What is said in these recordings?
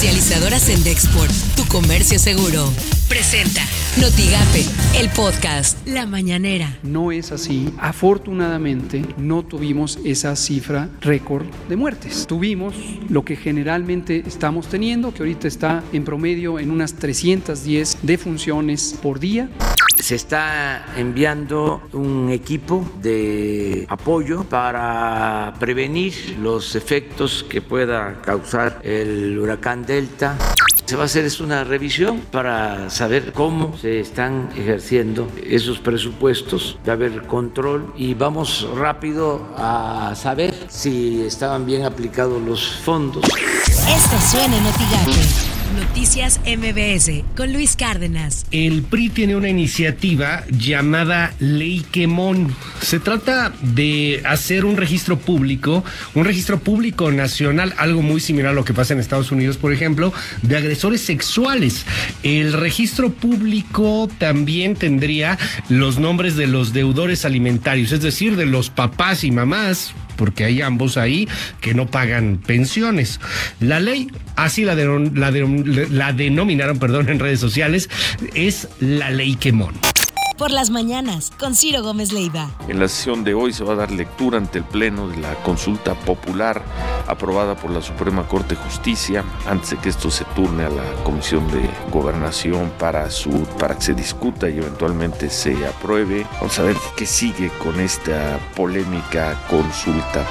Comercializadoras en Dexport, tu comercio seguro. Presenta Notigape, el podcast La Mañanera. No es así. Afortunadamente no tuvimos esa cifra récord de muertes. Tuvimos lo que generalmente estamos teniendo, que ahorita está en promedio en unas 310 defunciones por día. Se está enviando un equipo de apoyo para prevenir los efectos que pueda causar el huracán Delta. Se va a hacer es una revisión para saber cómo se están ejerciendo esos presupuestos, de haber control y vamos rápido a saber si estaban bien aplicados los fondos. Esto suena en Noticias MBS con Luis Cárdenas. El PRI tiene una iniciativa llamada Ley Quemón. Se trata de hacer un registro público, un registro público nacional, algo muy similar a lo que pasa en Estados Unidos, por ejemplo, de agresores sexuales. El registro público también tendría los nombres de los deudores alimentarios, es decir, de los papás y mamás porque hay ambos ahí que no pagan pensiones. La ley, así la, la, la denominaron perdón, en redes sociales, es la ley Quemón por las mañanas con Ciro Gómez Leiva. En la sesión de hoy se va a dar lectura ante el Pleno de la consulta popular aprobada por la Suprema Corte de Justicia antes de que esto se turne a la Comisión de Gobernación para, su, para que se discuta y eventualmente se apruebe. Vamos a ver qué sigue con esta polémica consulta.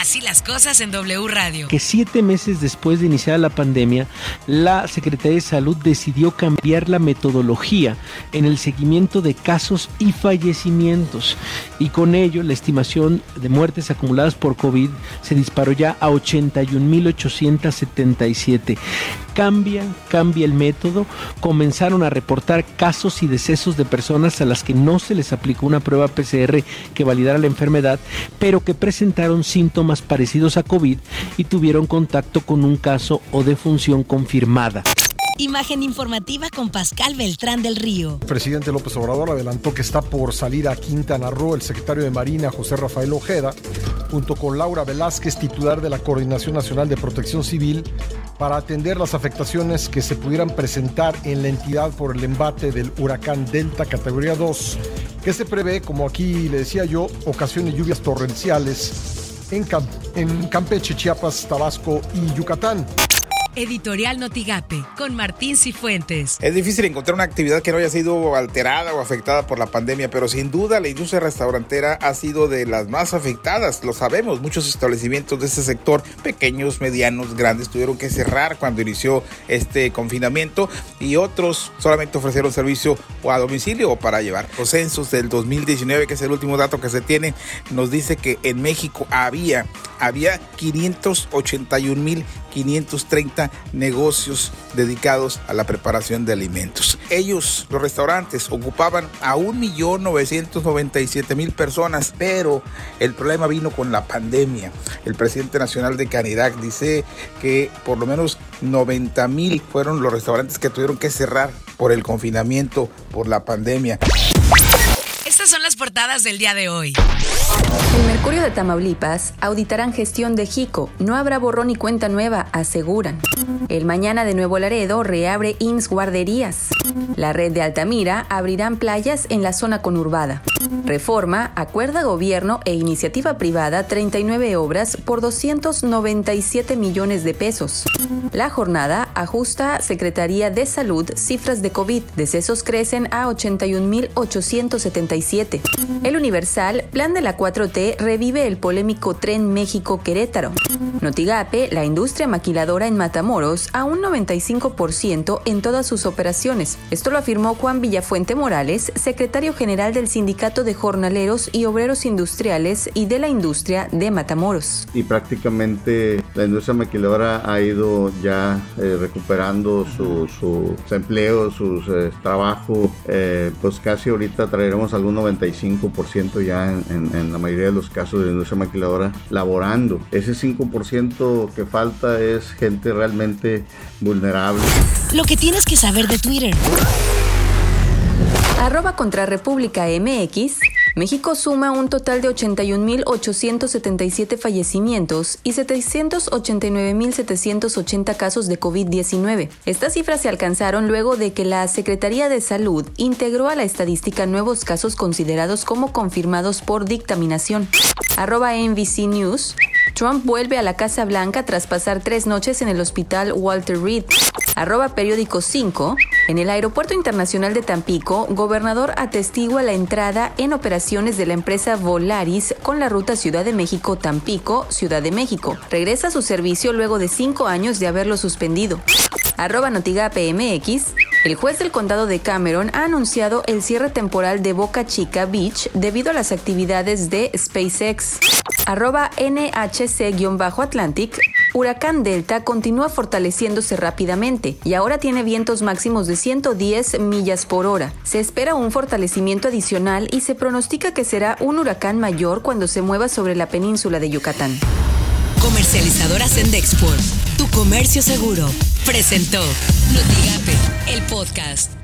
Así las cosas en W Radio. Que siete meses después de iniciar la pandemia, la Secretaría de Salud decidió cambiar la metodología en el seguimiento de casos y fallecimientos. Y con ello, la estimación de muertes acumuladas por COVID se disparó ya a 81.877 cambia, cambia el método, comenzaron a reportar casos y decesos de personas a las que no se les aplicó una prueba PCR que validara la enfermedad, pero que presentaron síntomas parecidos a COVID y tuvieron contacto con un caso o defunción confirmada. Imagen informativa con Pascal Beltrán del Río. Presidente López Obrador adelantó que está por salir a Quintana Roo el secretario de Marina José Rafael Ojeda, junto con Laura Velázquez, titular de la Coordinación Nacional de Protección Civil, para atender las afectaciones que se pudieran presentar en la entidad por el embate del huracán Delta categoría 2, que se prevé, como aquí le decía yo, ocasiones lluvias torrenciales en, en Campeche, Chiapas, Tabasco y Yucatán. Editorial Notigape, con Martín Cifuentes. Es difícil encontrar una actividad que no haya sido alterada o afectada por la pandemia, pero sin duda la industria restaurantera ha sido de las más afectadas. Lo sabemos, muchos establecimientos de este sector, pequeños, medianos, grandes, tuvieron que cerrar cuando inició este confinamiento y otros solamente ofrecieron servicio a domicilio o para llevar. Los censos del 2019, que es el último dato que se tiene, nos dice que en México había, había 581.530 negocios dedicados a la preparación de alimentos. Ellos, los restaurantes, ocupaban a 1.997.000 personas, pero el problema vino con la pandemia. El presidente nacional de Canidad dice que por lo menos 90.000 fueron los restaurantes que tuvieron que cerrar por el confinamiento, por la pandemia. Estas son las portadas del día de hoy. El Mercurio de Tamaulipas auditarán gestión de Jico. No habrá borrón y cuenta nueva, aseguran. El Mañana de Nuevo Laredo reabre IMSS guarderías. La red de Altamira abrirán playas en la zona conurbada. Reforma acuerda gobierno e iniciativa privada 39 obras por 297 millones de pesos. La jornada ajusta Secretaría de Salud cifras de COVID. Decesos crecen a 81.877. El Universal, plan de la 4T, revive el polémico tren México-Querétaro. Notigape, la industria maquiladora en Matamoros, a un 95% en todas sus operaciones. Esto lo afirmó Juan Villafuente Morales, secretario general del Sindicato de Jornaleros y Obreros Industriales y de la Industria de Matamoros. Y prácticamente la industria maquiladora ha ido ya eh, recuperando sus empleos, sus eh, trabajos. Eh, pues casi ahorita traeremos algún 95% ya en, en, la mayoría de los casos de la industria maquiladora laborando. Ese 5% que falta es gente realmente vulnerable. Lo que tienes que saber de Twitter. Arroba contra República MX México suma un total de 81.877 fallecimientos y 789.780 casos de COVID-19. Estas cifras se alcanzaron luego de que la Secretaría de Salud integró a la estadística nuevos casos considerados como confirmados por dictaminación. Arroba NBC News. Trump vuelve a la Casa Blanca tras pasar tres noches en el hospital Walter Reed. Arroba periódico 5. En el Aeropuerto Internacional de Tampico, gobernador atestigua la entrada en operaciones de la empresa Volaris con la ruta Ciudad de México-Tampico, Ciudad de México. Regresa a su servicio luego de cinco años de haberlo suspendido. Arroba Notiga PMX. El juez del condado de Cameron ha anunciado el cierre temporal de Boca Chica Beach debido a las actividades de SpaceX. Arroba NHC-Atlantic. Huracán Delta continúa fortaleciéndose rápidamente y ahora tiene vientos máximos de 110 millas por hora. Se espera un fortalecimiento adicional y se pronostica que será un huracán mayor cuando se mueva sobre la península de Yucatán. Comercializadora Sendexport, tu comercio seguro, presentó Notigape, el podcast.